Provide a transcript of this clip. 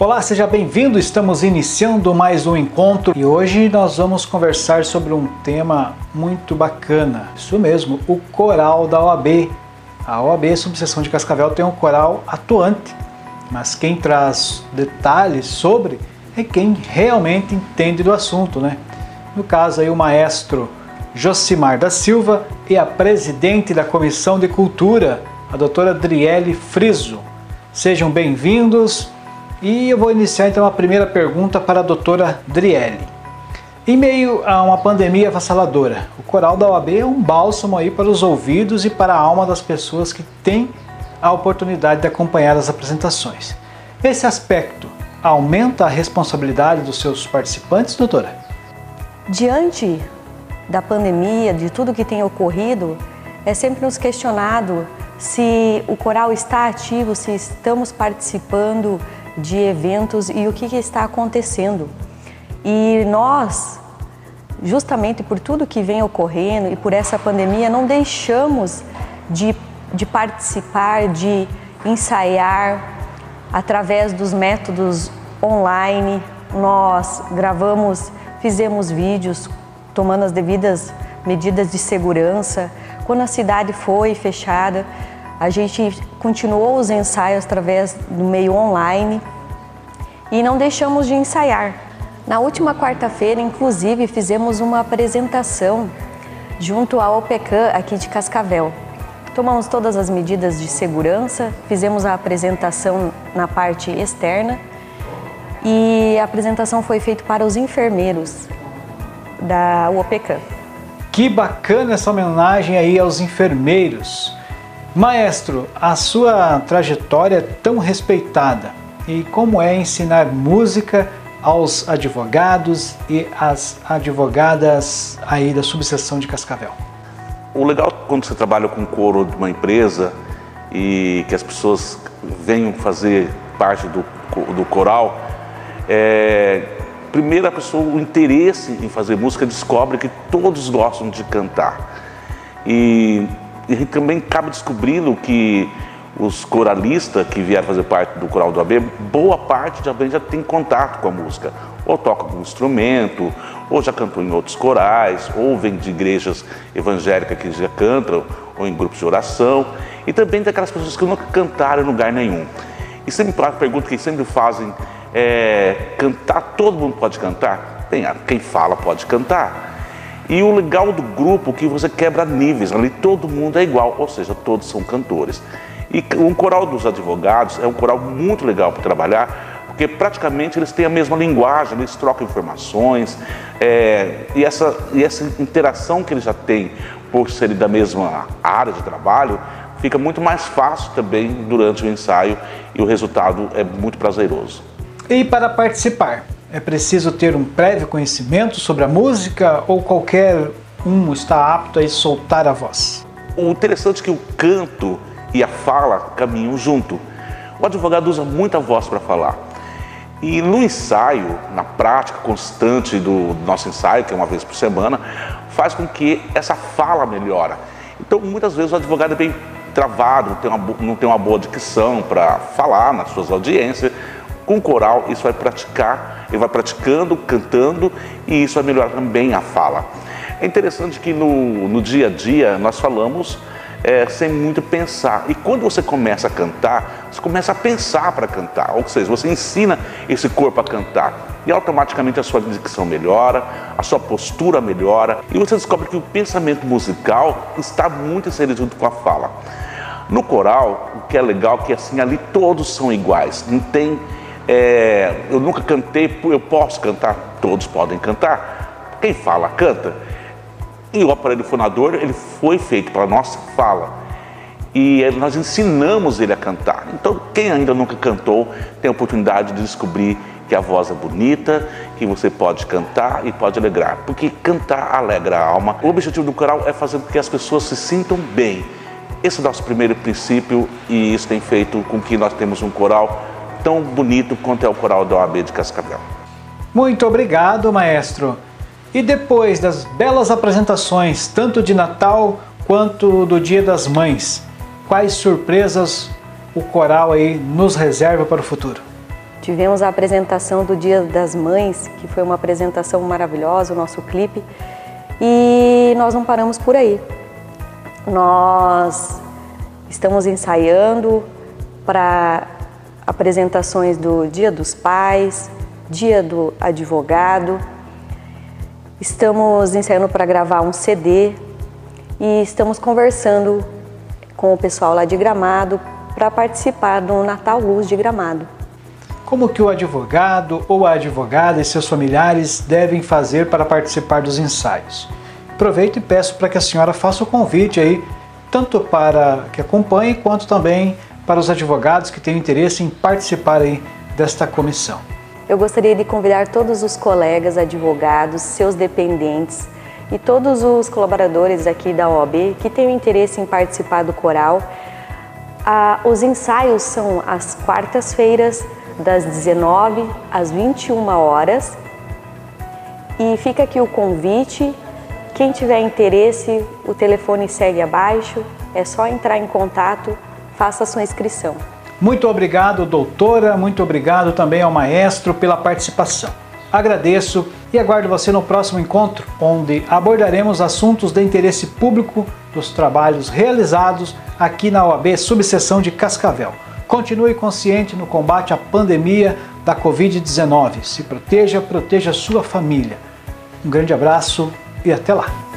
Olá, seja bem-vindo. Estamos iniciando mais um encontro e hoje nós vamos conversar sobre um tema muito bacana. Isso mesmo, o coral da OAB. A OAB Subseção de Cascavel tem um coral atuante, mas quem traz detalhes sobre é quem realmente entende do assunto, né? No caso aí o maestro Josimar da Silva e a presidente da Comissão de Cultura, a doutora Adriele Friso. Sejam bem-vindos e eu vou iniciar então a primeira pergunta para a doutora Drielli. Em meio a uma pandemia avassaladora, o coral da OAB é um bálsamo aí para os ouvidos e para a alma das pessoas que têm a oportunidade de acompanhar as apresentações. Esse aspecto aumenta a responsabilidade dos seus participantes, doutora? Diante da pandemia, de tudo que tem ocorrido, é sempre nos questionado se o coral está ativo, se estamos participando de eventos e o que, que está acontecendo. E nós, justamente por tudo que vem ocorrendo e por essa pandemia, não deixamos de, de participar, de ensaiar através dos métodos online. Nós gravamos, fizemos vídeos tomando as devidas medidas de segurança. Quando a cidade foi fechada, a gente continuou os ensaios através do meio online e não deixamos de ensaiar. Na última quarta-feira, inclusive, fizemos uma apresentação junto à OPECAM aqui de Cascavel. Tomamos todas as medidas de segurança, fizemos a apresentação na parte externa e a apresentação foi feita para os enfermeiros da OPECAM. Que bacana essa homenagem aí aos enfermeiros. Maestro, a sua trajetória é tão respeitada e como é ensinar música aos advogados e às advogadas aí da subseção de Cascavel? O legal quando você trabalha com coro de uma empresa e que as pessoas venham fazer parte do, do coral, é, primeiro a pessoa, o interesse em fazer música descobre que todos gostam de cantar. E e também acaba descobrindo que os coralistas que vieram fazer parte do coral do AB, boa parte também já tem contato com a música. Ou toca com instrumento, ou já cantou em outros corais, ou vem de igrejas evangélicas que já cantam, ou em grupos de oração. E também tem aquelas pessoas que nunca cantaram em lugar nenhum. E sempre a pergunta que sempre fazem é: cantar, todo mundo pode cantar? Bem, quem fala pode cantar. E o legal do grupo é que você quebra níveis, ali todo mundo é igual, ou seja, todos são cantores. E um coral dos advogados é um coral muito legal para trabalhar, porque praticamente eles têm a mesma linguagem, eles trocam informações, é, e, essa, e essa interação que eles já têm por serem da mesma área de trabalho, fica muito mais fácil também durante o ensaio e o resultado é muito prazeroso. E para participar, é preciso ter um prévio conhecimento sobre a música ou qualquer um está apto a soltar a voz? O interessante é que o canto e a fala caminham junto. O advogado usa muita voz para falar. E no ensaio, na prática constante do nosso ensaio, que é uma vez por semana, faz com que essa fala melhora. Então, muitas vezes o advogado é bem travado, não tem uma, não tem uma boa dicção para falar nas suas audiências, com coral, isso vai praticar, ele vai praticando, cantando e isso vai melhorar também a fala. É interessante que no, no dia a dia nós falamos é, sem muito pensar. E quando você começa a cantar, você começa a pensar para cantar, ou seja, você ensina esse corpo a cantar. E automaticamente a sua dicção melhora, a sua postura melhora, e você descobre que o pensamento musical está muito inserido junto com a fala. No coral, o que é legal é que assim ali todos são iguais, não tem é, eu nunca cantei, eu posso cantar? Todos podem cantar. Quem fala, canta. E o aparelho fonador, ele foi feito para nossa fala. E nós ensinamos ele a cantar. Então, quem ainda nunca cantou, tem a oportunidade de descobrir que a voz é bonita, que você pode cantar e pode alegrar. Porque cantar alegra a alma. O objetivo do coral é fazer com que as pessoas se sintam bem. Esse é o nosso primeiro princípio e isso tem feito com que nós temos um coral tão bonito quanto é o coral da OAB de Cascavel. Muito obrigado, maestro. E depois das belas apresentações, tanto de Natal quanto do Dia das Mães, quais surpresas o coral aí nos reserva para o futuro? Tivemos a apresentação do Dia das Mães, que foi uma apresentação maravilhosa, o nosso clipe, e nós não paramos por aí. Nós estamos ensaiando para apresentações do Dia dos Pais, Dia do Advogado. Estamos ensaiando para gravar um CD e estamos conversando com o pessoal lá de Gramado para participar do Natal Luz de Gramado. Como que o advogado ou a advogada e seus familiares devem fazer para participar dos ensaios? Aproveito e peço para que a senhora faça o convite aí, tanto para que acompanhe, quanto também para os advogados que tenham interesse em participar aí desta comissão. Eu gostaria de convidar todos os colegas advogados, seus dependentes e todos os colaboradores aqui da OAB que tenham interesse em participar do coral. Ah, os ensaios são às quartas-feiras, das 19 às 21 horas. E fica aqui o convite. Quem tiver interesse, o telefone segue abaixo. É só entrar em contato faça a sua inscrição. Muito obrigado, doutora. Muito obrigado também ao maestro pela participação. Agradeço e aguardo você no próximo encontro, onde abordaremos assuntos de interesse público dos trabalhos realizados aqui na OAB Subseção de Cascavel. Continue consciente no combate à pandemia da Covid-19. Se proteja, proteja sua família. Um grande abraço e até lá!